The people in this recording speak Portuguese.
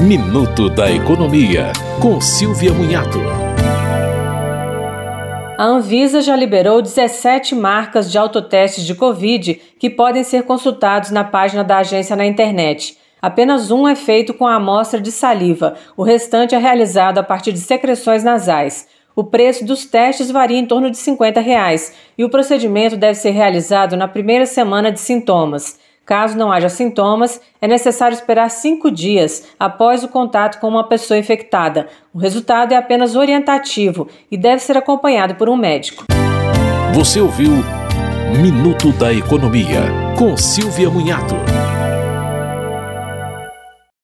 Minuto da Economia, com Silvia Munhato. A Anvisa já liberou 17 marcas de autotestes de Covid que podem ser consultados na página da agência na internet. Apenas um é feito com a amostra de saliva, o restante é realizado a partir de secreções nasais. O preço dos testes varia em torno de 50 reais, e o procedimento deve ser realizado na primeira semana de sintomas. Caso não haja sintomas, é necessário esperar cinco dias após o contato com uma pessoa infectada. O resultado é apenas orientativo e deve ser acompanhado por um médico. Você ouviu Minuto da Economia, com Silvia Munhato.